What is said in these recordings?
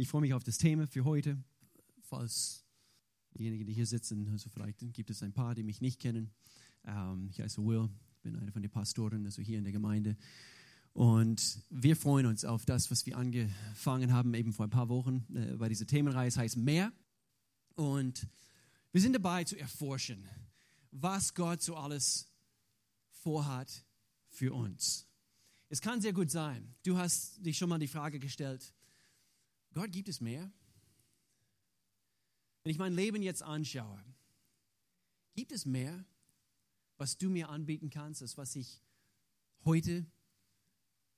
ich freue mich auf das Thema für heute. Falls diejenigen, die hier sitzen, also vielleicht gibt es ein paar, die mich nicht kennen. Ähm, ich heiße Will, bin einer von den Pastoren, also hier in der Gemeinde. Und wir freuen uns auf das, was wir angefangen haben, eben vor ein paar Wochen äh, bei dieser Themenreihe. Es heißt Mehr. Und wir sind dabei zu erforschen, was Gott so alles vorhat für uns. Es kann sehr gut sein, du hast dich schon mal die Frage gestellt, Gott, gibt es mehr? Wenn ich mein Leben jetzt anschaue, gibt es mehr, was du mir anbieten kannst, als was ich heute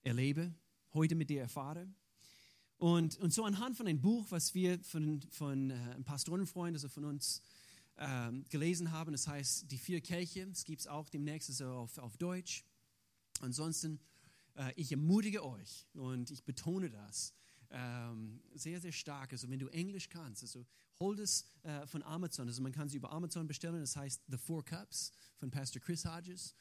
erlebe, heute mit dir erfahre? Und, und so anhand von einem Buch, was wir von, von äh, einem Pastorenfreund, also von uns ähm, gelesen haben, das heißt Die vier Kelche, das gibt es auch demnächst also auf, auf Deutsch. Ansonsten, äh, ich ermutige euch und ich betone das ähm, sehr, sehr stark. Also wenn du Englisch kannst, also hol das äh, von Amazon. Also man kann sie über Amazon bestellen. Das heißt The Four Cups von Pastor Chris Hodges.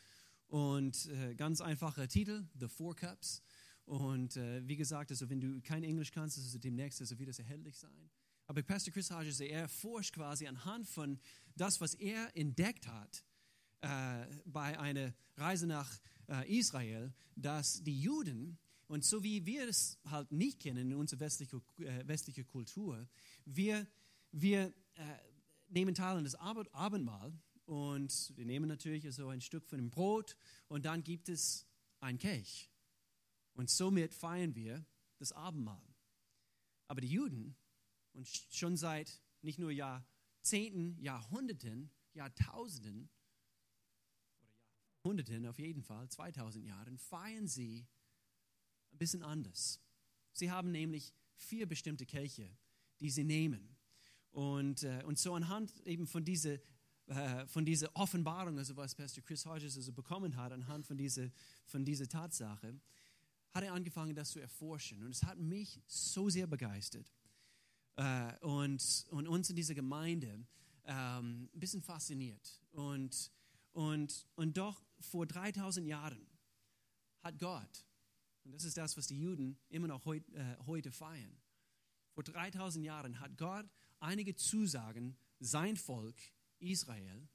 Und äh, ganz einfacher Titel, The Four Cups. Und äh, wie gesagt, also wenn du kein Englisch kannst, also demnächst also wird das erhältlich sein. Aber Pastor Chris Hodges, er forscht quasi anhand von das, was er entdeckt hat äh, bei einer Reise nach äh, Israel, dass die Juden und so wie wir es halt nicht kennen in unserer westlichen äh, westliche Kultur, wir, wir äh, nehmen teil an das Abendmahl und wir nehmen natürlich so ein Stück von dem Brot und dann gibt es ein Kelch. Und somit feiern wir das Abendmahl. Aber die Juden, und schon seit nicht nur Jahrzehnten, Jahrhunderten, Jahrtausenden, oder Jahrhunderten auf jeden Fall, 2000 Jahren, feiern sie ein bisschen anders. Sie haben nämlich vier bestimmte Kelche, die sie nehmen. Und, äh, und so anhand eben von dieser, äh, von dieser Offenbarung, also was Pastor Chris Hodges also bekommen hat, anhand von dieser, von dieser Tatsache, hat er angefangen, das zu erforschen. Und es hat mich so sehr begeistert. Äh, und, und uns in dieser Gemeinde ähm, ein bisschen fasziniert. Und, und, und doch vor 3000 Jahren hat Gott und das ist das, was die Juden immer noch heut, äh, heute feiern. Vor 3000 Jahren hat Gott einige Zusagen, sein Volk Israel,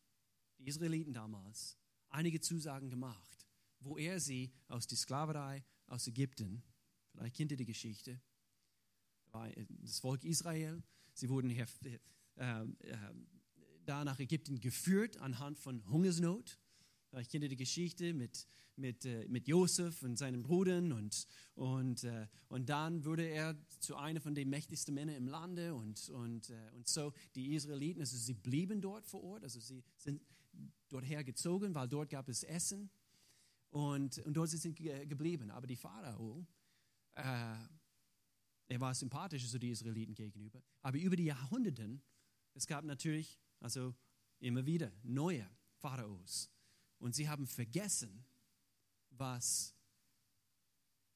die Israeliten damals, einige Zusagen gemacht, wo er sie aus der Sklaverei aus Ägypten, vielleicht kennt ihr die Geschichte, das Volk Israel, sie wurden äh, äh, da nach Ägypten geführt anhand von Hungersnot. Ich kenne die Geschichte mit, mit, äh, mit Josef und seinen Brüdern und, und, äh, und dann wurde er zu einer von den mächtigsten Männern im Lande und, und, äh, und so die Israeliten, also sie blieben dort vor Ort, also sie sind dorthin gezogen, weil dort gab es Essen und, und dort sind sie geblieben. Aber die Pharao, äh, er war sympathisch zu den Israeliten gegenüber, aber über die Jahrhunderte, es gab natürlich also immer wieder neue Pharaos. Und sie haben vergessen, was,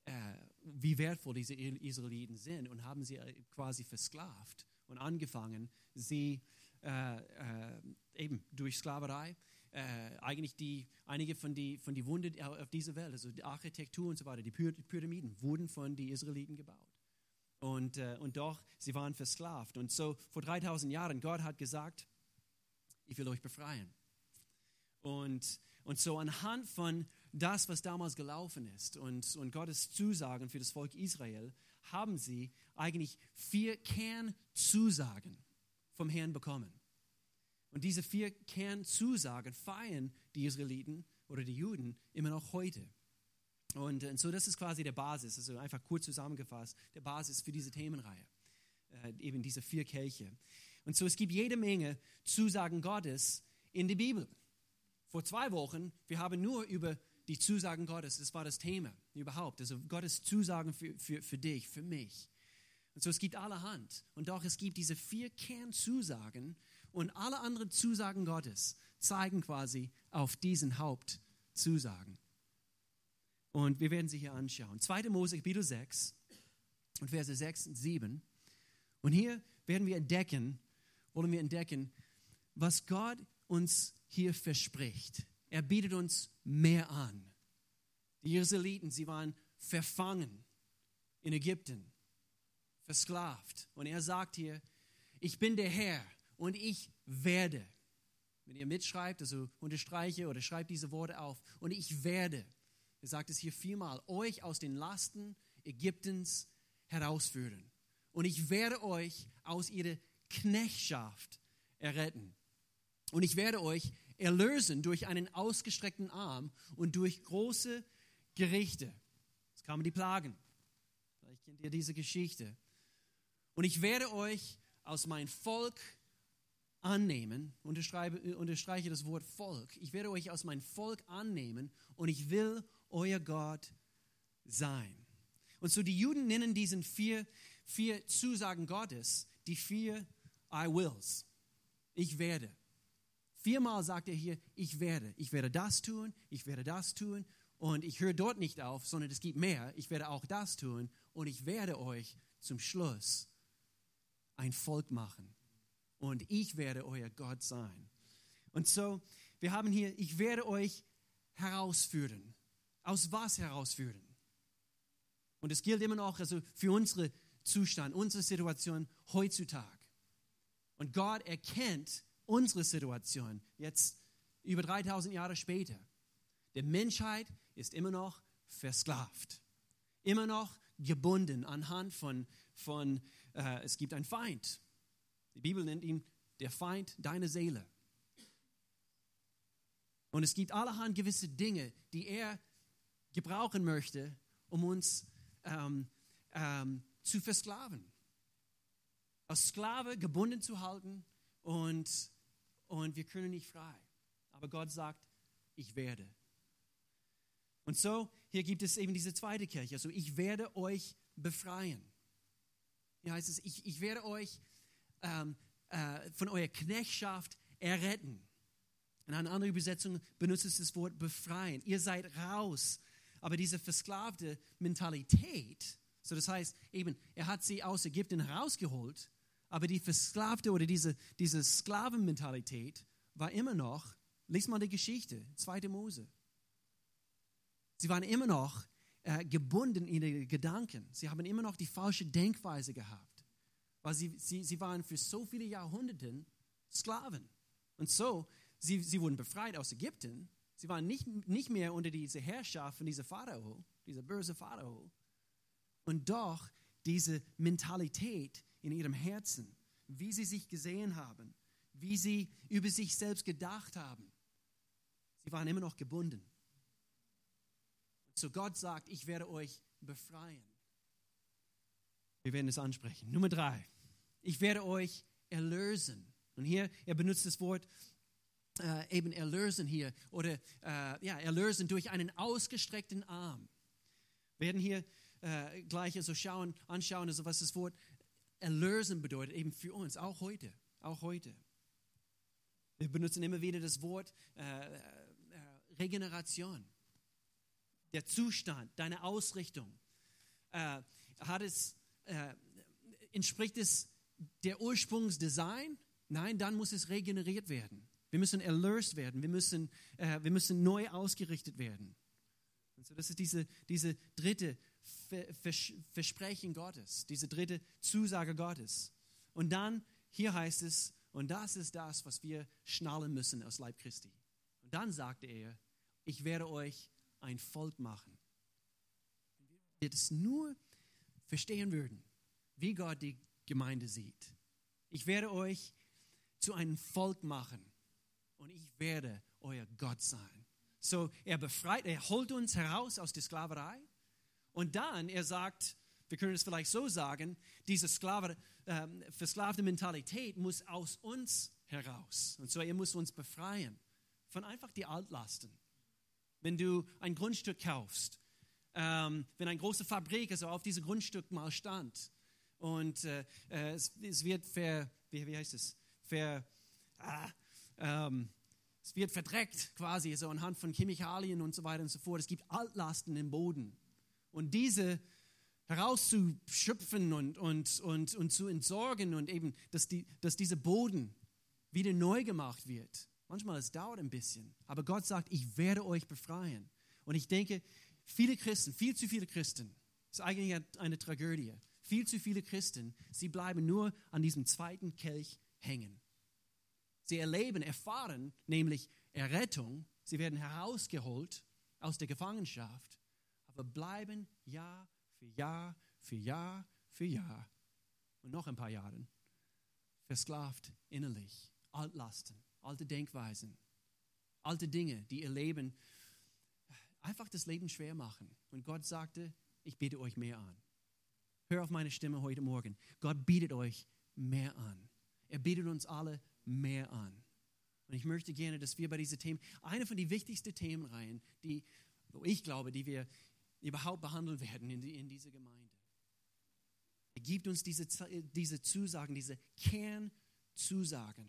äh, wie wertvoll diese Israeliten sind und haben sie äh, quasi versklavt und angefangen, sie äh, äh, eben durch Sklaverei, äh, eigentlich die, einige von den von die Wunder auf dieser Welt, also die Architektur und so weiter, die Pyramiden wurden von den Israeliten gebaut. Und, äh, und doch, sie waren versklavt. Und so vor 3000 Jahren, Gott hat gesagt, ich will euch befreien. Und, und so anhand von das, was damals gelaufen ist und, und Gottes Zusagen für das Volk Israel, haben sie eigentlich vier Kernzusagen vom Herrn bekommen. Und diese vier Kernzusagen feiern die Israeliten oder die Juden immer noch heute. Und, und so, das ist quasi der Basis, also einfach kurz zusammengefasst, der Basis für diese Themenreihe. Äh, eben diese vier Kelche. Und so, es gibt jede Menge Zusagen Gottes in der Bibel. Vor zwei Wochen, wir haben nur über die Zusagen Gottes, das war das Thema überhaupt. Also Gottes Zusagen für, für, für dich, für mich. Und so, es gibt allerhand. Und doch, es gibt diese vier Kernzusagen und alle anderen Zusagen Gottes zeigen quasi auf diesen Hauptzusagen. Und wir werden sie hier anschauen. 2. Mose, Kapitel 6 und Verse 6 und 7. Und hier werden wir entdecken, wollen wir entdecken, was Gott uns hier verspricht. Er bietet uns mehr an. Die Israeliten, sie waren verfangen in Ägypten versklavt. Und er sagt hier, ich bin der Herr und ich werde. Wenn ihr mitschreibt, also unterstreiche oder schreibt diese Worte auf. Und ich werde, er sagt es hier viermal, euch aus den Lasten Ägyptens herausführen. Und ich werde euch aus ihrer Knechtschaft erretten. Und ich werde euch erlösen durch einen ausgestreckten Arm und durch große Gerichte. Es kamen die Plagen. Vielleicht kennt ihr diese Geschichte. Und ich werde euch aus meinem Volk annehmen, unterstreiche das Wort Volk, ich werde euch aus meinem Volk annehmen und ich will euer Gott sein. Und so die Juden nennen diesen vier, vier Zusagen Gottes die vier I wills. Ich werde. Viermal sagt er hier, ich werde. Ich werde das tun, ich werde das tun und ich höre dort nicht auf, sondern es gibt mehr. Ich werde auch das tun und ich werde euch zum Schluss ein Volk machen und ich werde euer Gott sein. Und so, wir haben hier, ich werde euch herausführen. Aus was herausführen? Und es gilt immer noch also für unsere Zustand, unsere Situation heutzutage. Und Gott erkennt unsere Situation jetzt über 3000 Jahre später. Die Menschheit ist immer noch versklavt, immer noch gebunden anhand von, von äh, es gibt einen Feind. Die Bibel nennt ihn der Feind deiner Seele. Und es gibt allerhand gewisse Dinge, die er gebrauchen möchte, um uns ähm, ähm, zu versklaven. Als Sklave gebunden zu halten und, und wir können nicht frei. Aber Gott sagt, ich werde. Und so, hier gibt es eben diese zweite Kirche. Also ich werde euch befreien. Hier heißt es, ich, ich werde euch ähm, äh, von eurer Knechtschaft erretten. In einer anderen Übersetzung benutzt es das Wort befreien. Ihr seid raus. Aber diese versklavte Mentalität, so das heißt eben, er hat sie aus Ägypten herausgeholt, aber die versklavte oder diese, diese Sklavenmentalität war immer noch, lies mal die Geschichte, 2. Mose. Sie waren immer noch äh, gebunden in ihre Gedanken. Sie haben immer noch die falsche Denkweise gehabt, weil sie, sie, sie waren für so viele Jahrhunderte Sklaven. Und so, sie, sie wurden befreit aus Ägypten. Sie waren nicht, nicht mehr unter diese Herrschaft von diesem Pharao, dieser böse Pharao. Und doch diese Mentalität in ihrem Herzen, wie sie sich gesehen haben, wie sie über sich selbst gedacht haben. Sie waren immer noch gebunden. So Gott sagt, ich werde euch befreien. Wir werden es ansprechen. Nummer drei, ich werde euch erlösen. Und hier, er benutzt das Wort äh, eben erlösen hier oder äh, ja, erlösen durch einen ausgestreckten Arm. Wir werden hier äh, gleich also schauen, anschauen, also was das Wort erlösen bedeutet, eben für uns, auch heute, auch heute. Wir benutzen immer wieder das Wort äh, äh, Regeneration. Der Zustand, deine Ausrichtung. Äh, hat es, äh, entspricht es der Ursprungsdesign? Nein, dann muss es regeneriert werden. Wir müssen erlöst werden. Wir müssen, äh, wir müssen neu ausgerichtet werden. Und so, das ist diese, diese dritte Versprechen Gottes, diese dritte Zusage Gottes. Und dann, hier heißt es, und das ist das, was wir schnallen müssen aus Leib Christi. Und dann sagte er, ich werde euch ein Volk machen. Wenn wir das nur verstehen würden, wie Gott die Gemeinde sieht. Ich werde euch zu einem Volk machen und ich werde euer Gott sein. So, er befreit, er holt uns heraus aus der Sklaverei und dann, er sagt, wir können es vielleicht so sagen, diese Sklave, äh, versklavte Mentalität muss aus uns heraus. Und so, er muss uns befreien von einfach die Altlasten. Wenn du ein Grundstück kaufst, ähm, wenn eine große Fabrik also auf diesem Grundstück mal stand und äh, äh, es, es, wird ver, wie, wie heißt es, ver, ah, ähm, es wird verdreckt quasi so anhand von Chemikalien und so weiter und so fort. Es gibt Altlasten im Boden. Und diese herauszuschöpfen und, und, und, und zu entsorgen und eben, dass, die, dass dieser Boden wieder neu gemacht wird. Manchmal es dauert ein bisschen, aber Gott sagt, ich werde euch befreien. Und ich denke, viele Christen, viel zu viele Christen, ist eigentlich eine Tragödie. Viel zu viele Christen, sie bleiben nur an diesem zweiten Kelch hängen. Sie erleben, erfahren nämlich Errettung, sie werden herausgeholt aus der Gefangenschaft, aber bleiben Jahr für Jahr für Jahr für Jahr und noch ein paar Jahren versklavt innerlich, Altlasten, alte Denkweisen, alte Dinge, die ihr Leben einfach das Leben schwer machen. Und Gott sagte, ich biete euch mehr an. Hör auf meine Stimme heute Morgen. Gott bietet euch mehr an. Er bietet uns alle mehr an. Und ich möchte gerne, dass wir bei diesen Themen, eine von den wichtigsten Themenreihen, die, ich glaube, die wir überhaupt behandeln werden in, die, in dieser Gemeinde. Er gibt uns diese, diese Zusagen, diese Kernzusagen.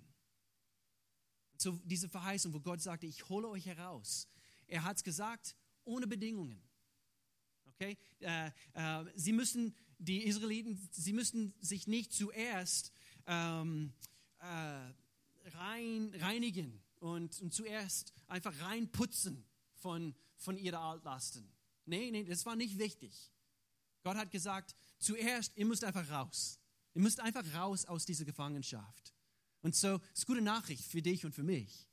So diese Verheißung, wo Gott sagte, ich hole euch heraus. Er hat es gesagt, ohne Bedingungen. Okay? Äh, äh, sie müssen, die Israeliten, sie müssen sich nicht zuerst ähm, äh, rein, reinigen und, und zuerst einfach reinputzen von, von ihren Altlasten. Nee, nee, das war nicht wichtig. Gott hat gesagt, zuerst, ihr müsst einfach raus. Ihr müsst einfach raus aus dieser Gefangenschaft. Und so, ist gute Nachricht für dich und für mich.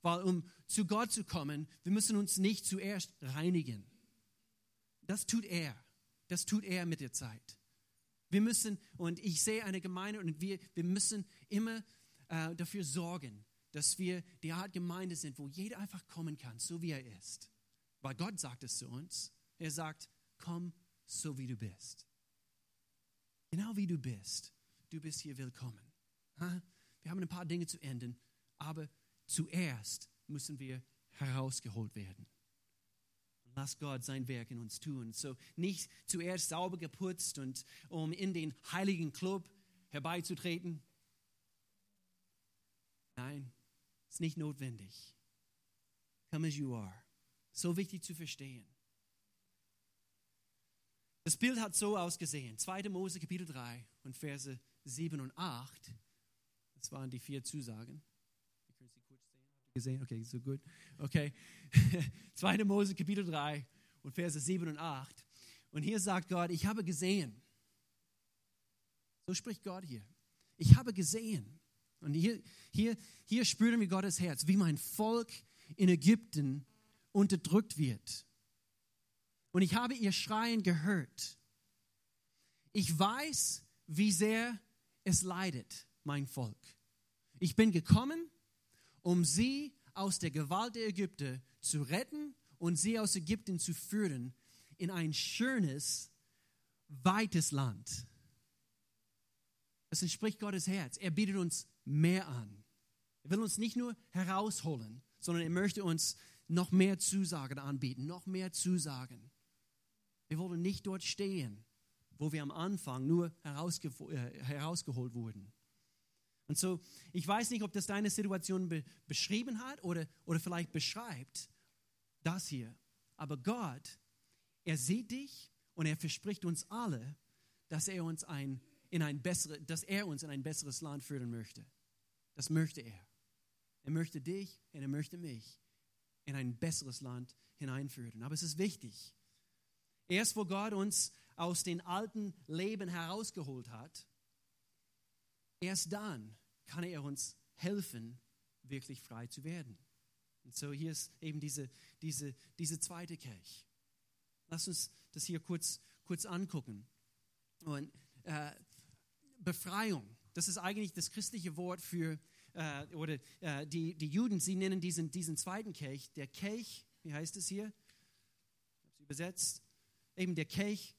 Weil um zu Gott zu kommen, wir müssen uns nicht zuerst reinigen. Das tut er. Das tut er mit der Zeit. Wir müssen, und ich sehe eine Gemeinde und wir, wir müssen immer äh, dafür sorgen, dass wir die Art Gemeinde sind, wo jeder einfach kommen kann, so wie er ist. Weil Gott sagt es zu uns. Er sagt, komm so wie du bist. Genau wie du bist. Du bist hier willkommen. Wir haben ein paar Dinge zu enden, aber zuerst müssen wir herausgeholt werden. Lass Gott sein Werk in uns tun. So nicht zuerst sauber geputzt und um in den heiligen Club herbeizutreten. Nein, ist nicht notwendig. Come as you are. So wichtig zu verstehen. Das Bild hat so ausgesehen. 2. Mose Kapitel 3 und Verse 7 und 8. Das waren die vier Zusagen. Ihr könnt sie kurz sehen. Gesehen? Okay, so gut. Okay. 2. Mose Kapitel 3 und Verse 7 und 8. Und hier sagt Gott, ich habe gesehen. So spricht Gott hier. Ich habe gesehen. Und hier, hier, hier spüren wir Gottes Herz, wie mein Volk in Ägypten unterdrückt wird und ich habe ihr Schreien gehört. Ich weiß, wie sehr es leidet, mein Volk. Ich bin gekommen, um sie aus der Gewalt der Ägypter zu retten und sie aus Ägypten zu führen in ein schönes, weites Land. Das entspricht Gottes Herz. Er bietet uns mehr an. Er will uns nicht nur herausholen, sondern er möchte uns noch mehr Zusagen anbieten, noch mehr Zusagen. Wir wollen nicht dort stehen, wo wir am Anfang nur herausge äh, herausgeholt wurden. Und so, ich weiß nicht, ob das deine Situation be beschrieben hat oder, oder vielleicht beschreibt, das hier. Aber Gott, er sieht dich und er verspricht uns alle, dass er uns ein, in ein bessere, dass er uns in ein besseres Land führen möchte. Das möchte er. Er möchte dich und er möchte mich in ein besseres Land hineinführen. Aber es ist wichtig, Erst wo Gott uns aus den alten Leben herausgeholt hat, erst dann kann er uns helfen, wirklich frei zu werden. Und so hier ist eben diese, diese, diese zweite Kelch. Lass uns das hier kurz, kurz angucken. Und äh, Befreiung, das ist eigentlich das christliche Wort für, äh, oder äh, die, die Juden, sie nennen diesen, diesen zweiten Kelch, der Kelch, wie heißt es hier? Ich habe es übersetzt, eben der Kelch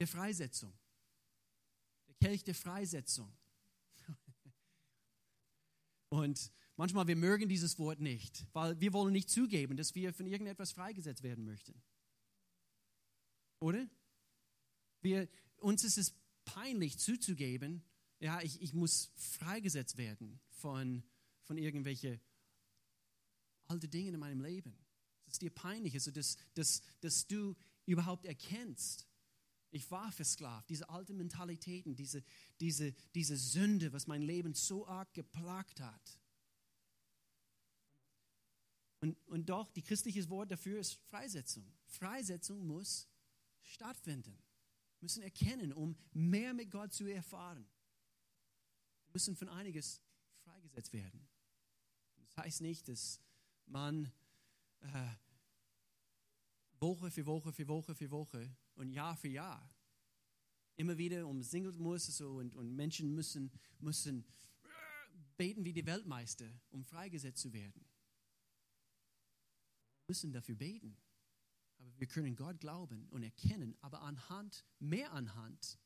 der Freisetzung. Der Kelch der Freisetzung. Und manchmal, wir mögen dieses Wort nicht, weil wir wollen nicht zugeben, dass wir von irgendetwas freigesetzt werden möchten. Oder? Wir, uns ist es peinlich zuzugeben, ja, ich, ich muss freigesetzt werden von, von irgendwelchen alten Dingen in meinem Leben es dir peinlich ist, dass, dass, dass du überhaupt erkennst, ich war versklavt, diese alten Mentalitäten, diese, diese, diese Sünde, was mein Leben so arg geplagt hat. Und, und doch, die christliche Wort dafür ist Freisetzung. Freisetzung muss stattfinden. müssen erkennen, um mehr mit Gott zu erfahren. Wir müssen von einiges freigesetzt werden. Das heißt nicht, dass man äh, Woche für Woche für Woche für Woche und Jahr für Jahr immer wieder umsingelt muss so, und, und Menschen müssen, müssen beten wie die Weltmeister, um freigesetzt zu werden. Wir müssen dafür beten. Aber wir können Gott glauben und erkennen, aber anhand, mehr anhand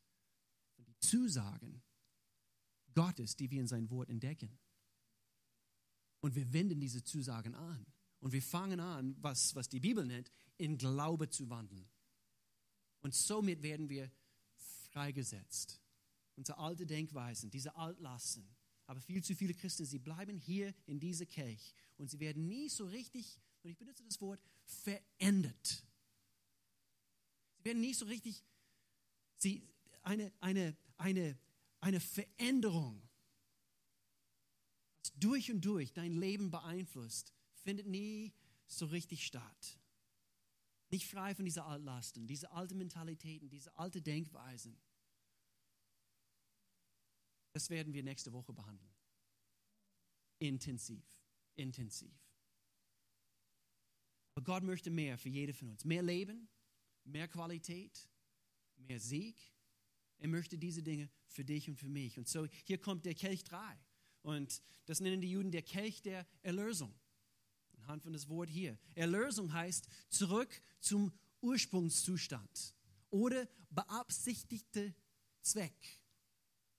von den Zusagen Gottes, die wir in sein Wort entdecken. Und wir wenden diese Zusagen an. Und wir fangen an, was, was die Bibel nennt, in Glaube zu wandeln. Und somit werden wir freigesetzt. Unsere alte Denkweisen, diese Altlasten. Aber viel zu viele Christen, sie bleiben hier in dieser Kelch und sie werden nie so richtig, und ich benutze das Wort, verändert. Sie werden nie so richtig, sie, eine, eine, eine, eine Veränderung, was durch und durch dein Leben beeinflusst, findet nie so richtig statt. Nicht frei von dieser Altlasten, diese alten Mentalitäten, diese alten Denkweisen. Das werden wir nächste Woche behandeln. Intensiv, intensiv. Aber Gott möchte mehr für jede von uns. Mehr Leben, mehr Qualität, mehr Sieg. Er möchte diese Dinge für dich und für mich. Und so hier kommt der Kelch 3. Und das nennen die Juden der Kelch der Erlösung anhand von das Wort hier. Erlösung heißt zurück zum Ursprungszustand oder beabsichtigte Zweck.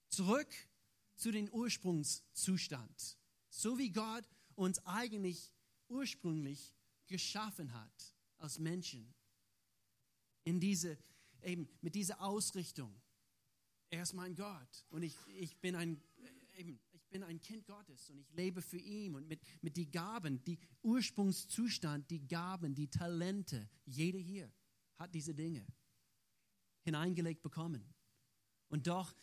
Zurück zu den Ursprungszustand. So wie Gott uns eigentlich ursprünglich geschaffen hat als Menschen. In diese, eben mit dieser Ausrichtung. Er ist mein Gott und ich, ich bin ein, eben, bin ein Kind Gottes und ich lebe für ihn und mit, mit die Gaben, die Ursprungszustand, die Gaben, die Talente, jeder hier hat diese Dinge hineingelegt bekommen. Und doch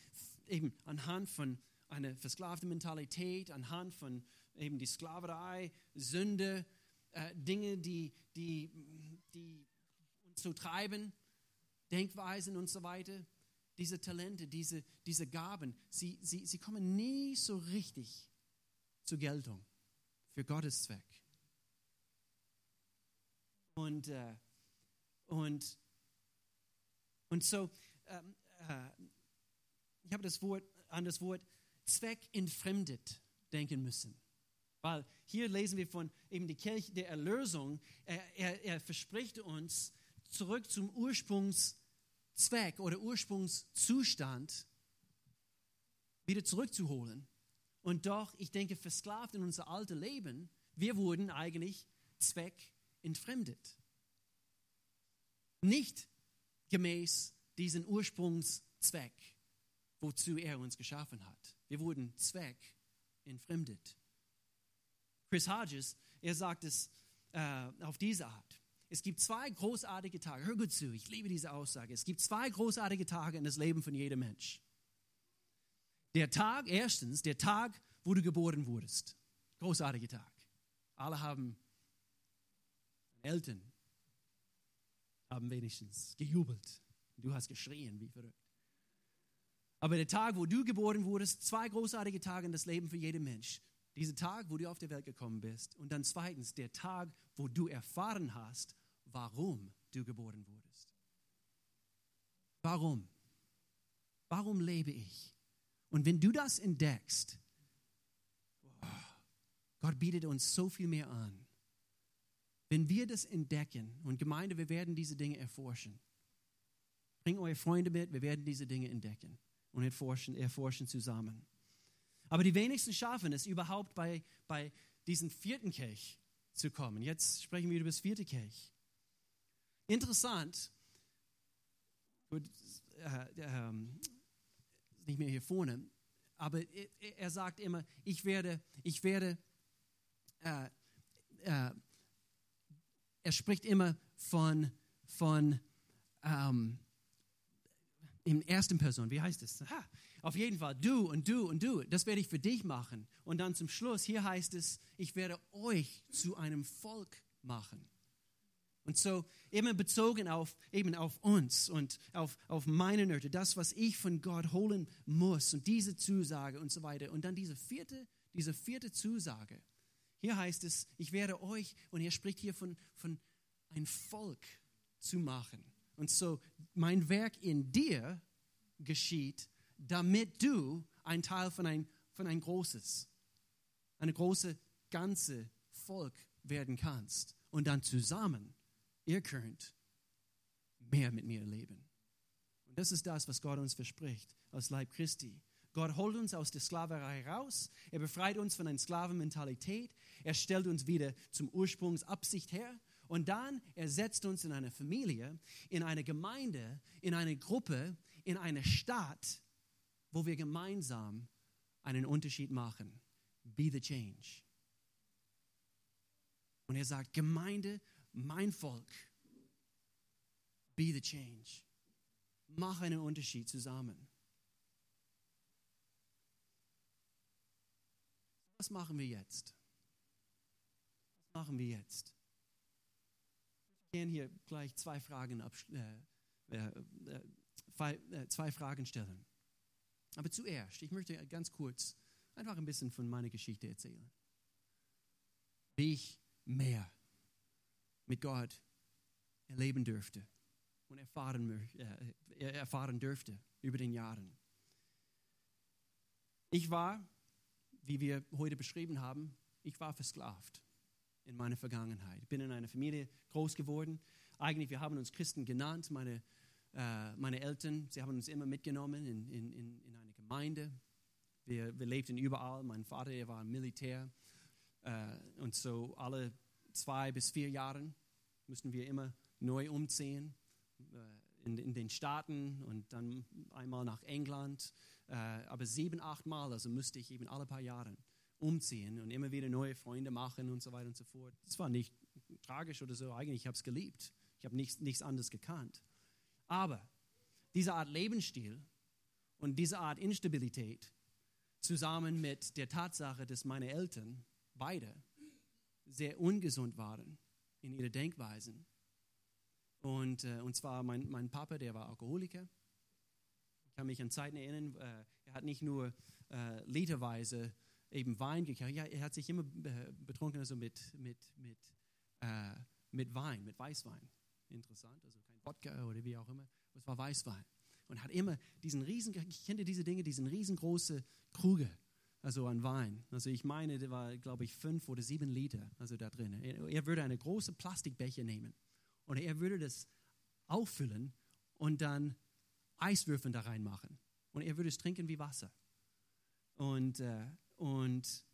eben anhand von einer versklavten Mentalität, anhand von eben die Sklaverei, Sünde, äh, Dinge, die, die, die uns so treiben, Denkweisen und so weiter, diese Talente, diese, diese Gaben, sie, sie, sie kommen nie so richtig zur Geltung für Gottes Zweck. Und, äh, und, und so, ähm, äh, ich habe das Wort, an das Wort Zweck entfremdet denken müssen. Weil hier lesen wir von eben die Kirche der Erlösung. Er, er, er verspricht uns zurück zum Ursprungs Zweck oder Ursprungszustand wieder zurückzuholen. Und doch, ich denke, versklavt in unser altes Leben, wir wurden eigentlich Zweck entfremdet. Nicht gemäß diesen Ursprungszweck, wozu er uns geschaffen hat. Wir wurden Zweck entfremdet. Chris Hodges, er sagt es äh, auf diese Art. Es gibt zwei großartige Tage. Hör gut zu, ich liebe diese Aussage. Es gibt zwei großartige Tage in das Leben von jedem Mensch. Der Tag, erstens, der Tag, wo du geboren wurdest. Großartiger Tag. Alle haben Eltern haben wenigstens gejubelt. Du hast geschrien wie verrückt. Aber der Tag, wo du geboren wurdest, zwei großartige Tage in das Leben für jeden Mensch. Dieser Tag, wo du auf die Welt gekommen bist. Und dann zweitens, der Tag, wo du erfahren hast, warum du geboren wurdest. Warum? Warum lebe ich? Und wenn du das entdeckst, Gott bietet uns so viel mehr an. Wenn wir das entdecken, und Gemeinde, wir werden diese Dinge erforschen. Bring eure Freunde mit, wir werden diese Dinge entdecken und erforschen, erforschen zusammen. Aber die wenigsten schaffen es überhaupt bei, bei diesem vierten Kelch zu kommen. Jetzt sprechen wir über das vierte Kelch. Interessant, gut, äh, äh, nicht mehr hier vorne, aber er sagt immer, ich werde, ich werde, äh, äh, er spricht immer von, von ähm, in ersten Person, wie heißt es? Ha, auf jeden Fall, du und du und du, das werde ich für dich machen. Und dann zum Schluss, hier heißt es, ich werde euch zu einem Volk machen. Und so immer bezogen auf, eben auf uns und auf, auf meine Nöte, das, was ich von Gott holen muss und diese Zusage und so weiter. Und dann diese vierte, diese vierte Zusage. Hier heißt es, ich werde euch, und er spricht hier von, von ein Volk zu machen. Und so mein Werk in dir geschieht, damit du ein Teil von ein, von ein großes, eine große ganze Volk werden kannst. Und dann zusammen ihr könnt mehr mit mir leben. Und das ist das, was Gott uns verspricht als Leib Christi. Gott holt uns aus der Sklaverei raus. Er befreit uns von einer Sklavenmentalität. Er stellt uns wieder zum Ursprungsabsicht her. Und dann ersetzt uns in eine Familie, in eine Gemeinde, in eine Gruppe, in eine Stadt, wo wir gemeinsam einen Unterschied machen. Be the change. Und er sagt, Gemeinde mein Volk, be the change. Mach einen Unterschied zusammen. Was machen wir jetzt? Was machen wir jetzt? Ich kann hier gleich zwei Fragen, äh, äh, äh, zwei Fragen stellen. Aber zuerst, ich möchte ganz kurz einfach ein bisschen von meiner Geschichte erzählen. Wie ich mehr mit Gott erleben dürfte und erfahren, äh, erfahren dürfte über den Jahren. Ich war, wie wir heute beschrieben haben, ich war versklavt in meiner Vergangenheit. Ich bin in einer Familie groß geworden. Eigentlich, wir haben uns Christen genannt. Meine, äh, meine Eltern, sie haben uns immer mitgenommen in, in, in, in eine Gemeinde. Wir, wir lebten überall. Mein Vater, er war Militär. Äh, und so alle zwei bis vier Jahren müssen wir immer neu umziehen äh, in, in den Staaten und dann einmal nach England. Äh, aber sieben, acht Mal, also müsste ich eben alle paar Jahre umziehen und immer wieder neue Freunde machen und so weiter und so fort. Das war nicht tragisch oder so, eigentlich habe ich es geliebt. Ich habe nichts, nichts anderes gekannt. Aber diese Art Lebensstil und diese Art Instabilität zusammen mit der Tatsache, dass meine Eltern beide sehr ungesund waren in ihrer Denkweisen. Und, äh, und zwar mein, mein Papa, der war Alkoholiker. Ich kann mich an Zeiten erinnern, äh, er hat nicht nur äh, literweise eben Wein gekauft, er hat sich immer äh, betrunken, also mit, mit, mit, äh, mit Wein, mit Weißwein. Interessant, also kein Wodka oder wie auch immer, es war Weißwein. Und hat immer diesen riesen, ich kenne diese Dinge, diesen riesengroße Kruge also an Wein. Also ich meine, der war, glaube ich, fünf oder sieben Liter also da drin. Er, er würde eine große Plastikbecher nehmen und er würde das auffüllen und dann Eiswürfel da reinmachen. Und er würde es trinken wie Wasser. Und, äh, und,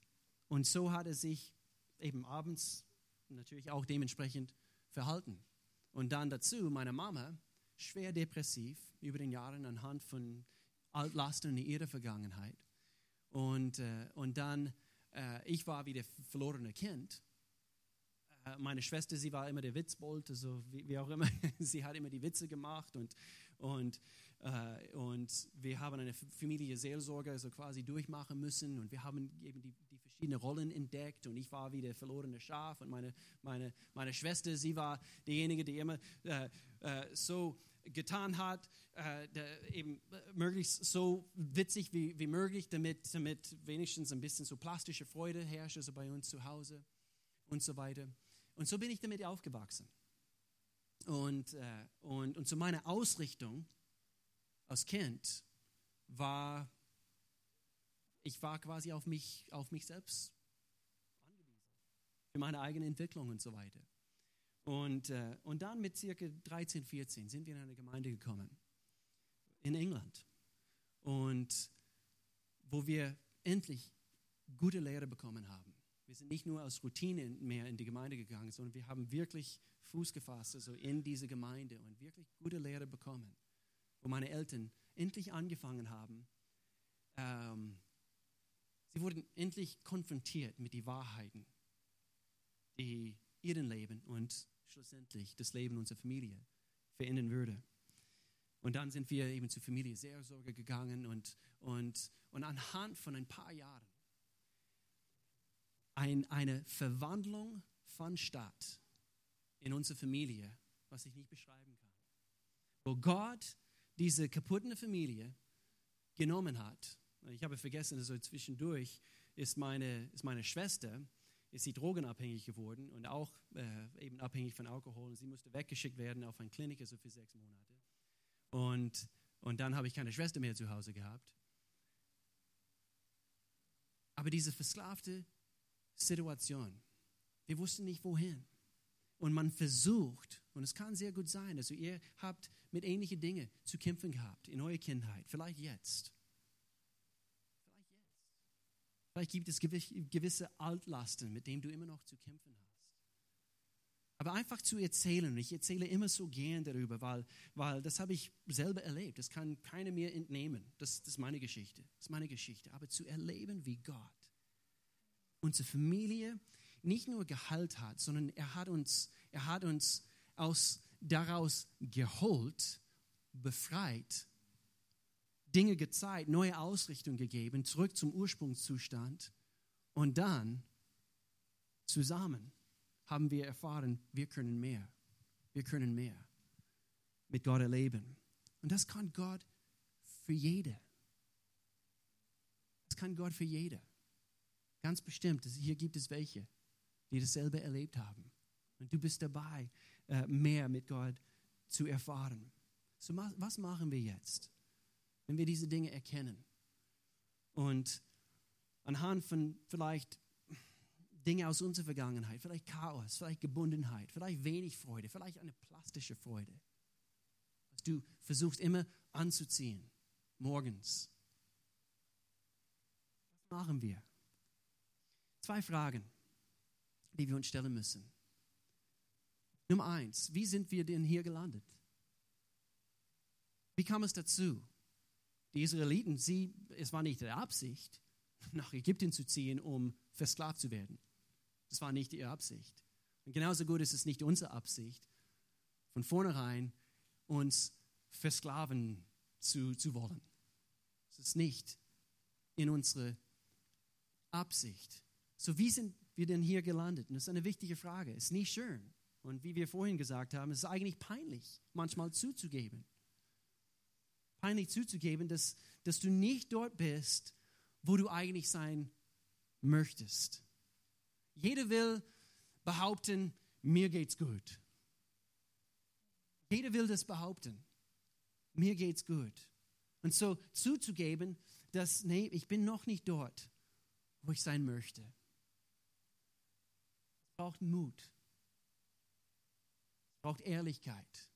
und so hat er sich eben abends natürlich auch dementsprechend verhalten. Und dann dazu meine Mama, schwer depressiv über den Jahren anhand von Altlasten in ihrer Vergangenheit. Und, äh, und dann, äh, ich war wie der verlorene Kind. Äh, meine Schwester, sie war immer der Witzbold, also wie, wie, auch immer. sie hat immer die Witze gemacht und, und, äh, und wir haben eine Familie Seelsorge also quasi durchmachen müssen und wir haben eben die, die verschiedenen Rollen entdeckt und ich war wie der verlorene Schaf und meine, meine, meine Schwester, sie war diejenige, die immer äh, so getan hat, äh, eben äh, möglichst so witzig wie, wie möglich, damit, damit wenigstens ein bisschen so plastische Freude herrscht, also bei uns zu Hause und so weiter. Und so bin ich damit aufgewachsen. Und, äh, und, und so meine Ausrichtung als Kind war, ich war quasi auf mich, auf mich selbst angewiesen, für meine eigene Entwicklung und so weiter. Und, äh, und dann mit circa 13, 14 sind wir in eine Gemeinde gekommen in England. Und wo wir endlich gute Lehre bekommen haben. Wir sind nicht nur aus Routine mehr in die Gemeinde gegangen, sondern wir haben wirklich Fuß gefasst, also in diese Gemeinde und wirklich gute Lehre bekommen. Wo meine Eltern endlich angefangen haben, ähm, sie wurden endlich konfrontiert mit den Wahrheiten, die ihren Leben und schlussendlich das Leben unserer Familie verändern würde. Und dann sind wir eben zur Familie Seelsorge gegangen und, und, und anhand von ein paar Jahren ein, eine Verwandlung fand statt in unserer Familie, was ich nicht beschreiben kann. Wo Gott diese kaputte Familie genommen hat. Ich habe vergessen, also zwischendurch ist meine, ist meine Schwester, ist sie drogenabhängig geworden und auch äh, eben abhängig von Alkohol. Und sie musste weggeschickt werden auf eine Klinik, also für sechs Monate. Und, und dann habe ich keine Schwester mehr zu Hause gehabt. Aber diese versklavte Situation, wir wussten nicht wohin. Und man versucht, und es kann sehr gut sein, also ihr habt mit ähnlichen Dingen zu kämpfen gehabt in eurer Kindheit, vielleicht jetzt. Vielleicht gibt es gewisse Altlasten, mit denen du immer noch zu kämpfen hast. Aber einfach zu erzählen, ich erzähle immer so gern darüber, weil, weil das habe ich selber erlebt, das kann keiner mir entnehmen. Das, das ist meine Geschichte, das ist meine Geschichte. Aber zu erleben, wie Gott unsere Familie nicht nur geheilt hat, sondern er hat uns, er hat uns aus, daraus geholt, befreit, Dinge gezeigt, neue Ausrichtung gegeben, zurück zum Ursprungszustand und dann zusammen haben wir erfahren, wir können mehr. Wir können mehr mit Gott erleben. Und das kann Gott für jede. Das kann Gott für jede. Ganz bestimmt. Hier gibt es welche, die dasselbe erlebt haben. Und du bist dabei, äh, mehr mit Gott zu erfahren. So, was machen wir jetzt, wenn wir diese Dinge erkennen? Und anhand von vielleicht Dinge aus unserer Vergangenheit, vielleicht Chaos, vielleicht Gebundenheit, vielleicht wenig Freude, vielleicht eine plastische Freude, was du versuchst immer anzuziehen, morgens. Was machen wir? Zwei Fragen die wir uns stellen müssen. Nummer eins, wie sind wir denn hier gelandet? Wie kam es dazu? Die Israeliten, sie, es war nicht ihre Absicht, nach Ägypten zu ziehen, um versklavt zu werden. Das war nicht ihre Absicht. Und genauso gut ist es nicht unsere Absicht, von vornherein uns versklaven zu, zu wollen. Es ist nicht in unserer Absicht. So, wie sind wir denn hier gelandet? Und das ist eine wichtige Frage. Es ist nicht schön. Und wie wir vorhin gesagt haben, es ist eigentlich peinlich, manchmal zuzugeben. Peinlich zuzugeben, dass, dass du nicht dort bist, wo du eigentlich sein möchtest. Jeder will behaupten, mir geht's gut. Jeder will das behaupten. Mir geht's gut. Und so zuzugeben, dass, nee, ich bin noch nicht dort, wo ich sein möchte braucht Mut. Es braucht Ehrlichkeit.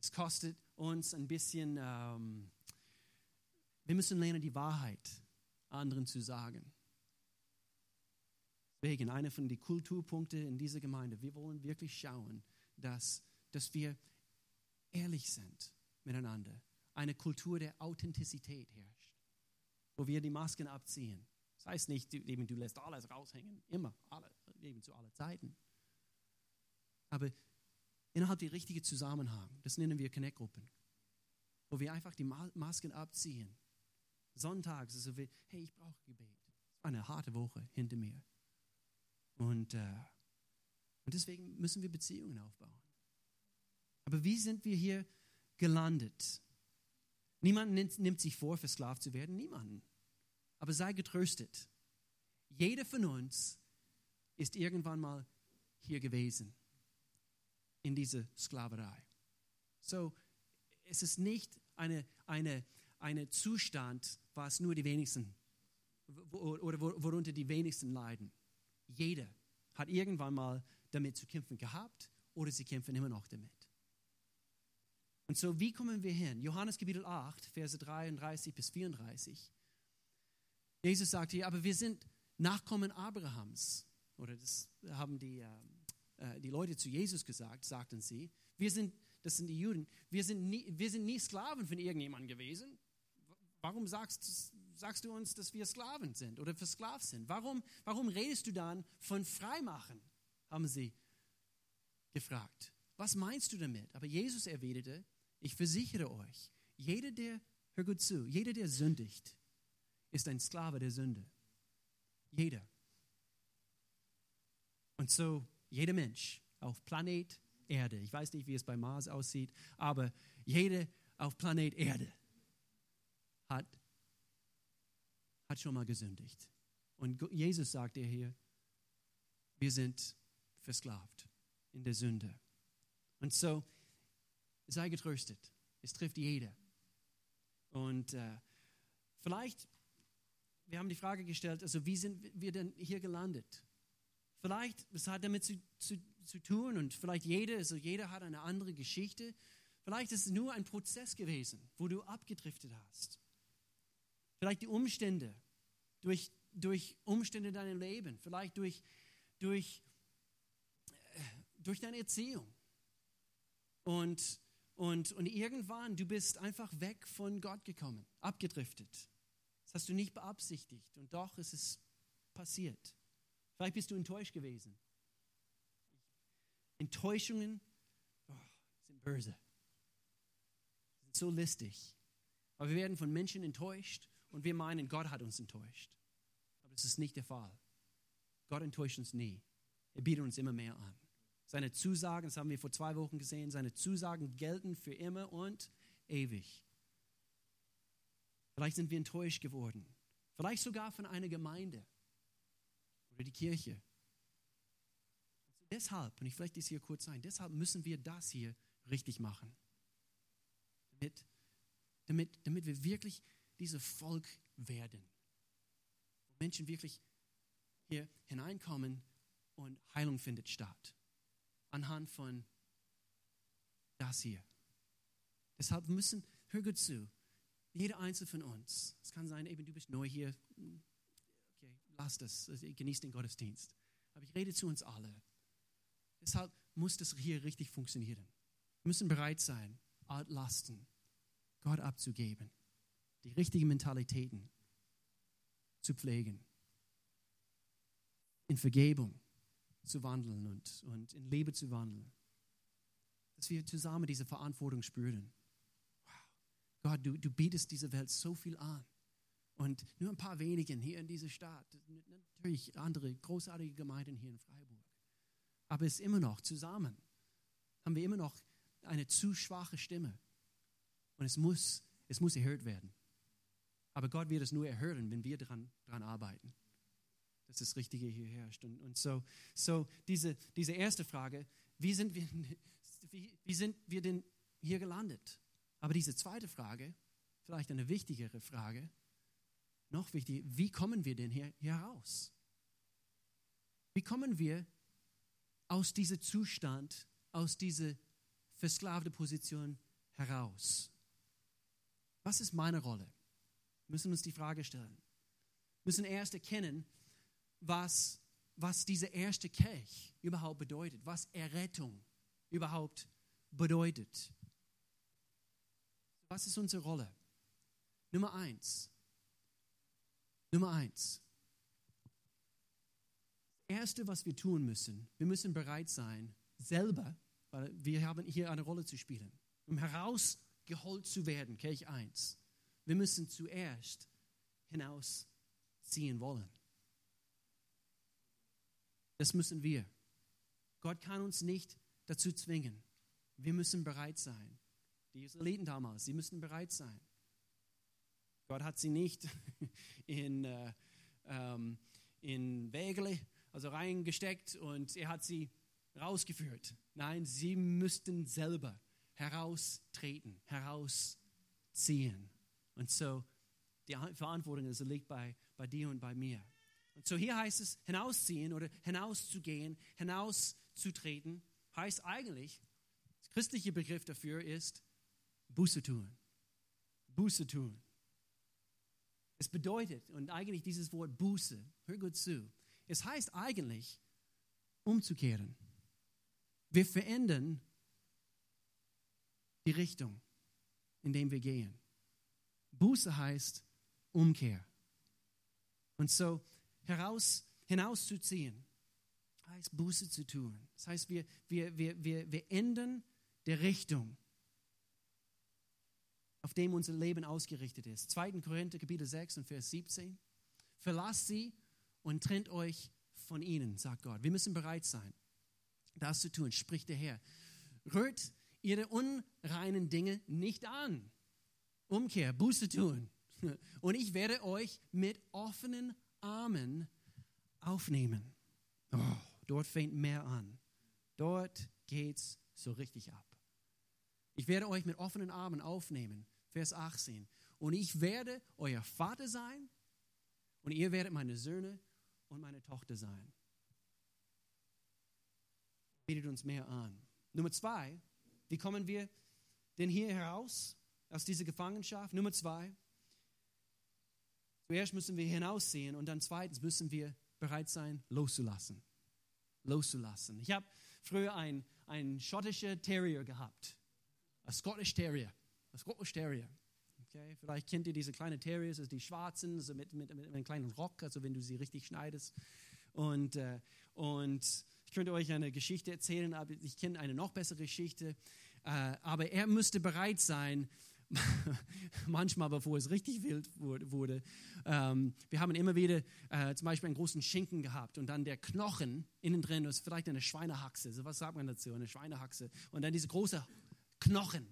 Es kostet uns ein bisschen, ähm, wir müssen lernen, die Wahrheit anderen zu sagen. Deswegen, einer von den Kulturpunkten in dieser Gemeinde, wir wollen wirklich schauen, dass, dass wir ehrlich sind miteinander. Eine Kultur der Authentizität herrscht, wo wir die Masken abziehen das heißt nicht, eben, du lässt alles raushängen, immer, alle, eben zu allen Zeiten. Aber innerhalb der richtigen Zusammenhang, das nennen wir Connect-Gruppen, wo wir einfach die Masken abziehen. Sonntags, also wir, hey, ich brauche Gebet. Eine harte Woche hinter mir. Und, äh, und deswegen müssen wir Beziehungen aufbauen. Aber wie sind wir hier gelandet? Niemand nimmt, nimmt sich vor, versklavt zu werden. Niemanden. Aber sei getröstet. Jeder von uns ist irgendwann mal hier gewesen, in dieser Sklaverei. So, es ist nicht eine, eine, eine Zustand, was nur die wenigsten oder worunter die wenigsten leiden. Jeder hat irgendwann mal damit zu kämpfen gehabt oder sie kämpfen immer noch damit. Und so, wie kommen wir hin? Johannes Kapitel 8, Verse 33 bis 34. Jesus sagte hier, aber wir sind Nachkommen Abrahams. Oder das haben die, äh, die Leute zu Jesus gesagt, sagten sie. Wir sind, das sind die Juden, wir sind nie, wir sind nie Sklaven von irgendjemandem gewesen. Warum sagst, sagst du uns, dass wir Sklaven sind oder versklavt sind? Warum, warum redest du dann von Freimachen? Haben sie gefragt. Was meinst du damit? Aber Jesus erwiderte, ich versichere euch, jeder, der, hör gut zu, jeder, der sündigt, ist ein Sklave der Sünde. Jeder. Und so, jeder Mensch auf Planet Erde, ich weiß nicht, wie es bei Mars aussieht, aber jeder auf Planet Erde hat, hat schon mal gesündigt. Und Jesus sagt er hier, wir sind versklavt in der Sünde. Und so, sei getröstet. Es trifft jeder. Und äh, vielleicht, wir haben die Frage gestellt, also wie sind wir denn hier gelandet? Vielleicht, es hat damit zu, zu, zu tun und vielleicht jeder, also jeder hat eine andere Geschichte. Vielleicht ist es nur ein Prozess gewesen, wo du abgedriftet hast. Vielleicht die Umstände, durch, durch Umstände deiner Leben, vielleicht durch, durch, äh, durch deine Erziehung. Und, und, und irgendwann, du bist einfach weg von Gott gekommen, abgedriftet. Das hast du nicht beabsichtigt und doch ist es passiert. Vielleicht bist du enttäuscht gewesen. Enttäuschungen oh, sind böse, sind so listig. Aber wir werden von Menschen enttäuscht und wir meinen, Gott hat uns enttäuscht. Aber das ist nicht der Fall. Gott enttäuscht uns nie. Er bietet uns immer mehr an. Seine Zusagen, das haben wir vor zwei Wochen gesehen, seine Zusagen gelten für immer und ewig. Vielleicht sind wir enttäuscht geworden. Vielleicht sogar von einer Gemeinde oder die Kirche. Deshalb, und ich vielleicht dies hier kurz sein, deshalb müssen wir das hier richtig machen. Damit, damit, damit wir wirklich dieses Volk werden. Wo Menschen wirklich hier hineinkommen und Heilung findet statt. Anhand von das hier. Deshalb müssen, hör gut zu, jeder Einzelne von uns, es kann sein, eben du bist neu hier, okay, lass das, genieß den Gottesdienst. Aber ich rede zu uns alle. Deshalb muss das hier richtig funktionieren. Wir müssen bereit sein, Altlasten Gott abzugeben, die richtigen Mentalitäten zu pflegen, in Vergebung zu wandeln und, und in Liebe zu wandeln. Dass wir zusammen diese Verantwortung spüren. Wow. Gott, du, du bietest dieser Welt so viel an. Und nur ein paar wenigen hier in dieser Stadt, natürlich andere großartige Gemeinden hier in Freiburg. Aber es ist immer noch zusammen, haben wir immer noch eine zu schwache Stimme. Und es muss, es muss erhört werden. Aber Gott wird es nur erhören, wenn wir daran, daran arbeiten dass das Richtige hier herrscht. Und, und so, so diese, diese erste Frage, wie sind, wir, wie, wie sind wir denn hier gelandet? Aber diese zweite Frage, vielleicht eine wichtigere Frage, noch wichtiger, wie kommen wir denn hier, hier raus? Wie kommen wir aus diesem Zustand, aus dieser versklavten Position heraus? Was ist meine Rolle? Wir müssen uns die Frage stellen. Wir müssen erst erkennen, was, was diese erste Kelch überhaupt bedeutet, was Errettung überhaupt bedeutet. Was ist unsere Rolle? Nummer eins. Nummer eins. Das Erste, was wir tun müssen, wir müssen bereit sein, selber, weil wir haben hier eine Rolle zu spielen, um herausgeholt zu werden, Kelch 1. Wir müssen zuerst hinausziehen wollen. Das müssen wir. Gott kann uns nicht dazu zwingen. Wir müssen bereit sein. Die Israeliten damals, sie müssen bereit sein. Gott hat sie nicht in, äh, ähm, in Wägele, also reingesteckt und er hat sie rausgeführt. Nein, sie müssten selber heraustreten, herausziehen. Und so, die Verantwortung also liegt bei, bei dir und bei mir. Und so hier heißt es hinausziehen oder hinauszugehen, hinauszutreten, heißt eigentlich, das christliche Begriff dafür ist Buße tun. Buße tun. Es bedeutet, und eigentlich dieses Wort Buße, hör gut zu, es heißt eigentlich umzukehren. Wir verändern die Richtung, in der wir gehen. Buße heißt Umkehr. Und so heraus, hinauszuziehen, heißt Buße zu tun. Das heißt, wir, wir, wir, wir, wir ändern die Richtung, auf dem unser Leben ausgerichtet ist. 2. Korinther Kapitel 6 und Vers 17. Verlasst sie und trennt euch von ihnen, sagt Gott. Wir müssen bereit sein. das zu tun, spricht der Herr. Rührt ihre unreinen Dinge nicht an. Umkehr, Buße tun. Und ich werde euch mit offenen Armen aufnehmen. Oh, dort fängt mehr an. Dort geht's so richtig ab. Ich werde euch mit offenen Armen aufnehmen. Vers 18. Und ich werde euer Vater sein und ihr werdet meine Söhne und meine Tochter sein. Bietet uns mehr an. Nummer zwei, wie kommen wir denn hier heraus aus dieser Gefangenschaft? Nummer zwei, zuerst müssen wir hinaussehen und dann zweitens müssen wir bereit sein, loszulassen. Loszulassen. Ich habe früher einen, schottischen Terrier gehabt. Ein Scottish Terrier. Scottish Terrier. Okay? Vielleicht kennt ihr diese kleinen Terriers, also die schwarzen, so mit, mit, mit einem kleinen Rock, also wenn du sie richtig schneidest. Und, äh, und ich könnte euch eine Geschichte erzählen, aber ich kenne eine noch bessere Geschichte. Äh, aber er müsste bereit sein, manchmal, bevor es richtig wild wurde. Ähm, wir haben immer wieder äh, zum Beispiel einen großen Schinken gehabt und dann der Knochen innen drin ist vielleicht eine Schweinehaxe. So was sagt man dazu? Eine Schweinehaxe. Und dann diese große Knochen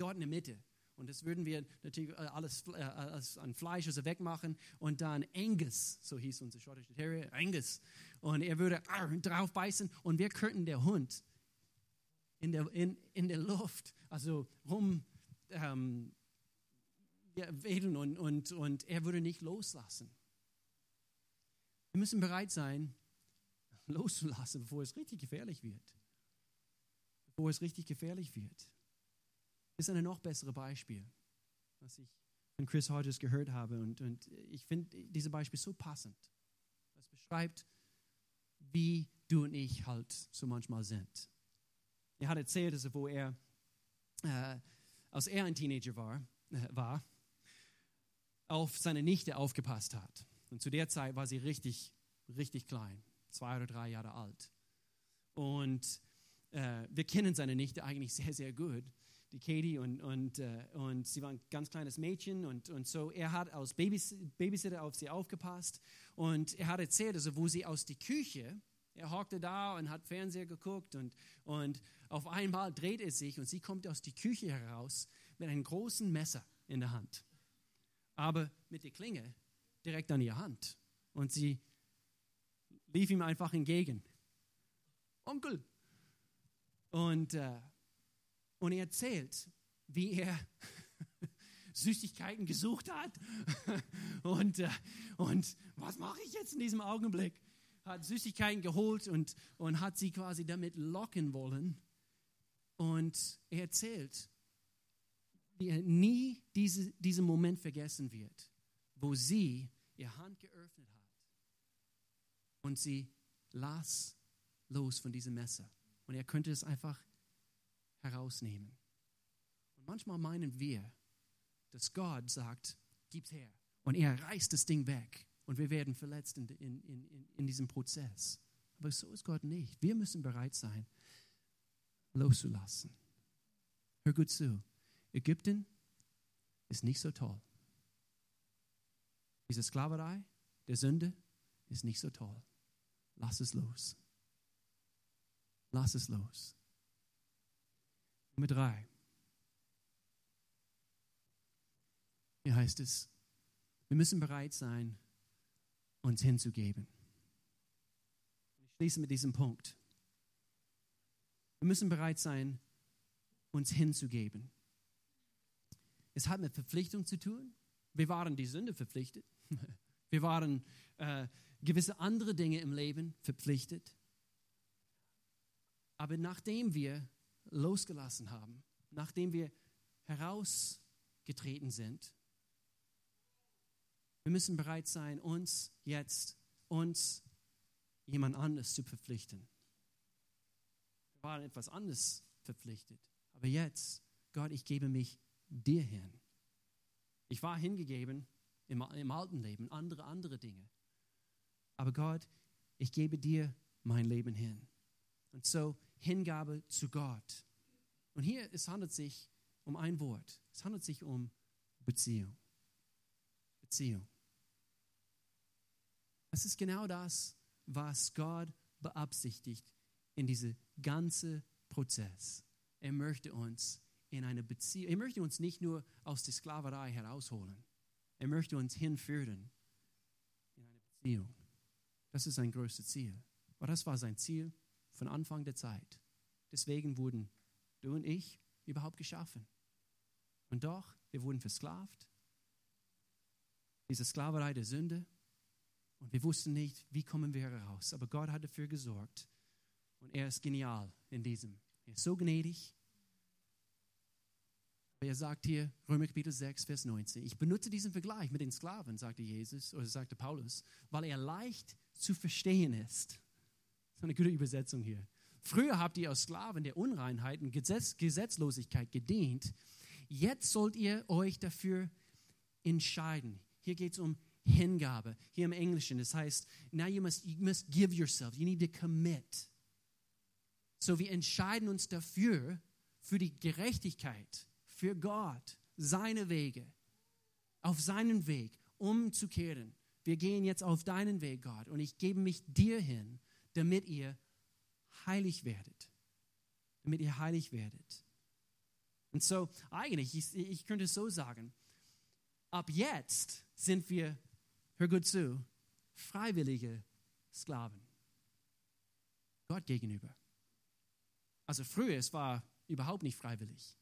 dort in der Mitte. Und das würden wir natürlich äh, alles, äh, alles an Fleisch also wegmachen. Und dann Angus, so hieß unser schottischer Terrier, Angus. Und er würde drauf beißen und wir könnten der Hund in der, in, in der Luft, also rum ähm, ja, wedeln und, und, und er würde nicht loslassen. Wir müssen bereit sein, loszulassen, bevor es richtig gefährlich wird. Bevor es richtig gefährlich wird ist ein noch besseres Beispiel, was ich von Chris Hodges gehört habe. Und, und ich finde dieses Beispiel so passend. Es beschreibt, wie du und ich halt so manchmal sind. Er hat erzählt, dass wo er, äh, als er ein Teenager war, äh, war, auf seine Nichte aufgepasst hat. Und zu der Zeit war sie richtig, richtig klein, zwei oder drei Jahre alt. Und äh, wir kennen seine Nichte eigentlich sehr, sehr gut die Katie und, und, äh, und sie war ein ganz kleines Mädchen und, und so. Er hat als Babys Babysitter auf sie aufgepasst und er hat erzählt, also wo sie aus der Küche, er hockte da und hat Fernseher geguckt und, und auf einmal dreht er sich und sie kommt aus der Küche heraus mit einem großen Messer in der Hand, aber mit der Klinge direkt an ihr Hand und sie lief ihm einfach entgegen. Onkel! Und äh, und er erzählt, wie er Süßigkeiten gesucht hat. und, äh, und was mache ich jetzt in diesem Augenblick? Hat Süßigkeiten geholt und, und hat sie quasi damit locken wollen. Und er erzählt, wie er nie diese, diesen Moment vergessen wird, wo sie ihr Hand geöffnet hat und sie las los von diesem Messer. Und er könnte es einfach herausnehmen. Und manchmal meinen wir, dass Gott sagt, gib's her. Und er reißt das Ding weg. Und wir werden verletzt in, in, in, in diesem Prozess. Aber so ist Gott nicht. Wir müssen bereit sein, loszulassen. Hör gut zu. Ägypten ist nicht so toll. Diese Sklaverei der Sünde ist nicht so toll. Lass es los. Lass es los. Nummer drei. Hier heißt es, wir müssen bereit sein, uns hinzugeben. Ich schließe mit diesem Punkt. Wir müssen bereit sein, uns hinzugeben. Es hat mit Verpflichtung zu tun. Wir waren die Sünde verpflichtet. Wir waren äh, gewisse andere Dinge im Leben verpflichtet. Aber nachdem wir losgelassen haben, nachdem wir herausgetreten sind. Wir müssen bereit sein, uns jetzt, uns jemand anderes zu verpflichten. Wir waren etwas anderes verpflichtet. Aber jetzt, Gott, ich gebe mich dir hin. Ich war hingegeben im, im alten Leben, andere, andere Dinge. Aber Gott, ich gebe dir mein Leben hin. Und so Hingabe zu Gott. Und hier, es handelt sich um ein Wort. Es handelt sich um Beziehung. Beziehung. Es ist genau das, was Gott beabsichtigt in diese ganze Prozess. Er möchte uns in eine Beziehung, er möchte uns nicht nur aus der Sklaverei herausholen, er möchte uns hinführen in eine Beziehung. Das ist sein größtes Ziel. Aber das war sein Ziel von Anfang der Zeit. Deswegen wurden du und ich überhaupt geschaffen. Und doch, wir wurden versklavt. Diese Sklaverei der Sünde. Und wir wussten nicht, wie kommen wir heraus. Aber Gott hat dafür gesorgt. Und er ist genial in diesem. Er ist so gnädig. Er sagt hier, Römer Kapitel 6, Vers 19, ich benutze diesen Vergleich mit den Sklaven, sagte Jesus, oder sagte Paulus, weil er leicht zu verstehen ist. Ist eine gute Übersetzung hier. Früher habt ihr aus Sklaven der Unreinheiten, Gesetz, Gesetzlosigkeit gedient. Jetzt sollt ihr euch dafür entscheiden. Hier geht es um Hingabe. Hier im Englischen, das heißt, now you must, you must give yourself. You need to commit. So wir entscheiden uns dafür, für die Gerechtigkeit, für Gott, seine Wege, auf seinen Weg umzukehren. Wir gehen jetzt auf deinen Weg, Gott, und ich gebe mich dir hin, damit ihr heilig werdet. Damit ihr heilig werdet. Und so, eigentlich, ich, ich könnte es so sagen, ab jetzt sind wir, hör gut zu, freiwillige Sklaven. Gott gegenüber. Also früher, es war überhaupt nicht freiwillig.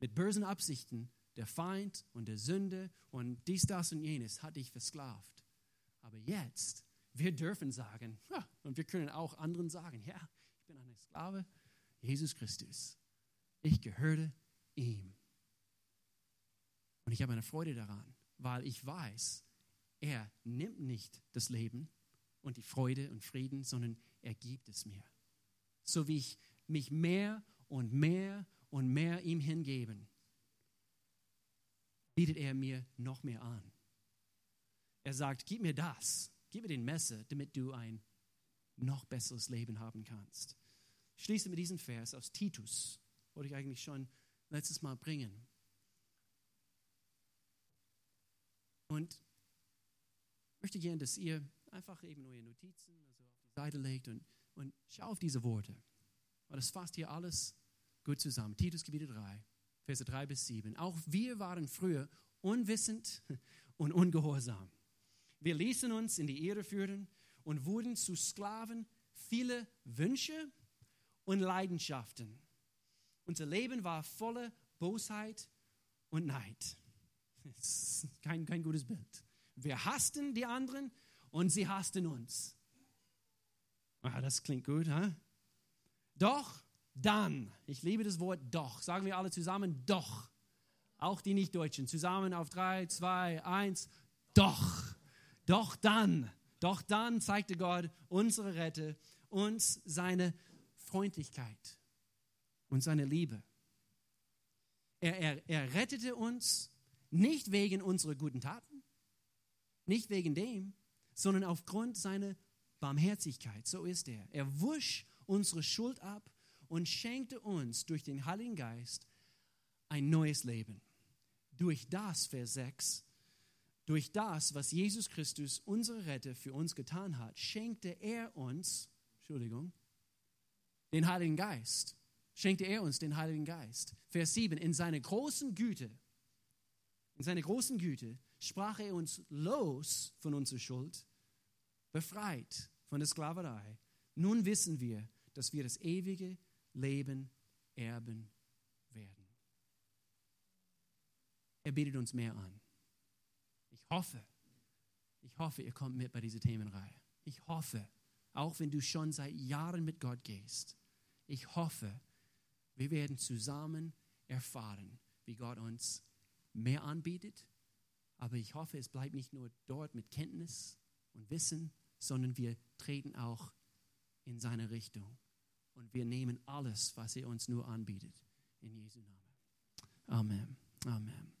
Mit bösen Absichten, der Feind und der Sünde und dies, das und jenes hat dich versklavt. Aber jetzt wir dürfen sagen, ja, und wir können auch anderen sagen, ja, ich bin ein Sklave, Jesus Christus. Ich gehöre ihm. Und ich habe eine Freude daran, weil ich weiß, er nimmt nicht das Leben und die Freude und Frieden, sondern er gibt es mir. So wie ich mich mehr und mehr und mehr ihm hingeben, bietet er mir noch mehr an. Er sagt, gib mir das Gib mir den Messer, damit du ein noch besseres Leben haben kannst. Ich schließe mit diesem Vers aus Titus. Wollte ich eigentlich schon letztes Mal bringen. Und ich möchte gerne, dass ihr einfach eben eure Notizen also auf die Seite legt und, und schau auf diese Worte. Weil das fasst hier alles gut zusammen. Titus Gebiete 3, Verse 3 bis 7. Auch wir waren früher unwissend und ungehorsam. Wir ließen uns in die Irre führen und wurden zu Sklaven vieler Wünsche und Leidenschaften. Unser Leben war voller Bosheit und Neid. Das ist kein, kein gutes Bild. Wir hassten die anderen und sie hassten uns. Ah, das klingt gut, ha? Doch, dann, ich liebe das Wort doch, sagen wir alle zusammen, doch. Auch die Nichtdeutschen, zusammen auf drei, zwei, eins, doch. Doch dann, doch dann zeigte Gott unsere Rette, uns seine Freundlichkeit und seine Liebe. Er, er, er rettete uns nicht wegen unserer guten Taten, nicht wegen dem, sondern aufgrund seiner Barmherzigkeit. So ist er. Er wusch unsere Schuld ab und schenkte uns durch den Heiligen Geist ein neues Leben. Durch das, Vers 6, durch das, was Jesus Christus, unsere Retter, für uns getan hat, schenkte er uns, Entschuldigung, den Heiligen Geist. Schenkte er uns den Heiligen Geist. Vers 7, in seiner großen Güte, in seiner großen Güte sprach er uns los von unserer Schuld, befreit von der Sklaverei. Nun wissen wir, dass wir das ewige Leben erben werden. Er bietet uns mehr an hoffe, ich hoffe, ihr kommt mit bei dieser Themenreihe. Ich hoffe, auch wenn du schon seit Jahren mit Gott gehst, ich hoffe, wir werden zusammen erfahren, wie Gott uns mehr anbietet. Aber ich hoffe, es bleibt nicht nur dort mit Kenntnis und Wissen, sondern wir treten auch in seine Richtung. Und wir nehmen alles, was er uns nur anbietet. In Jesu Namen. Amen. Amen.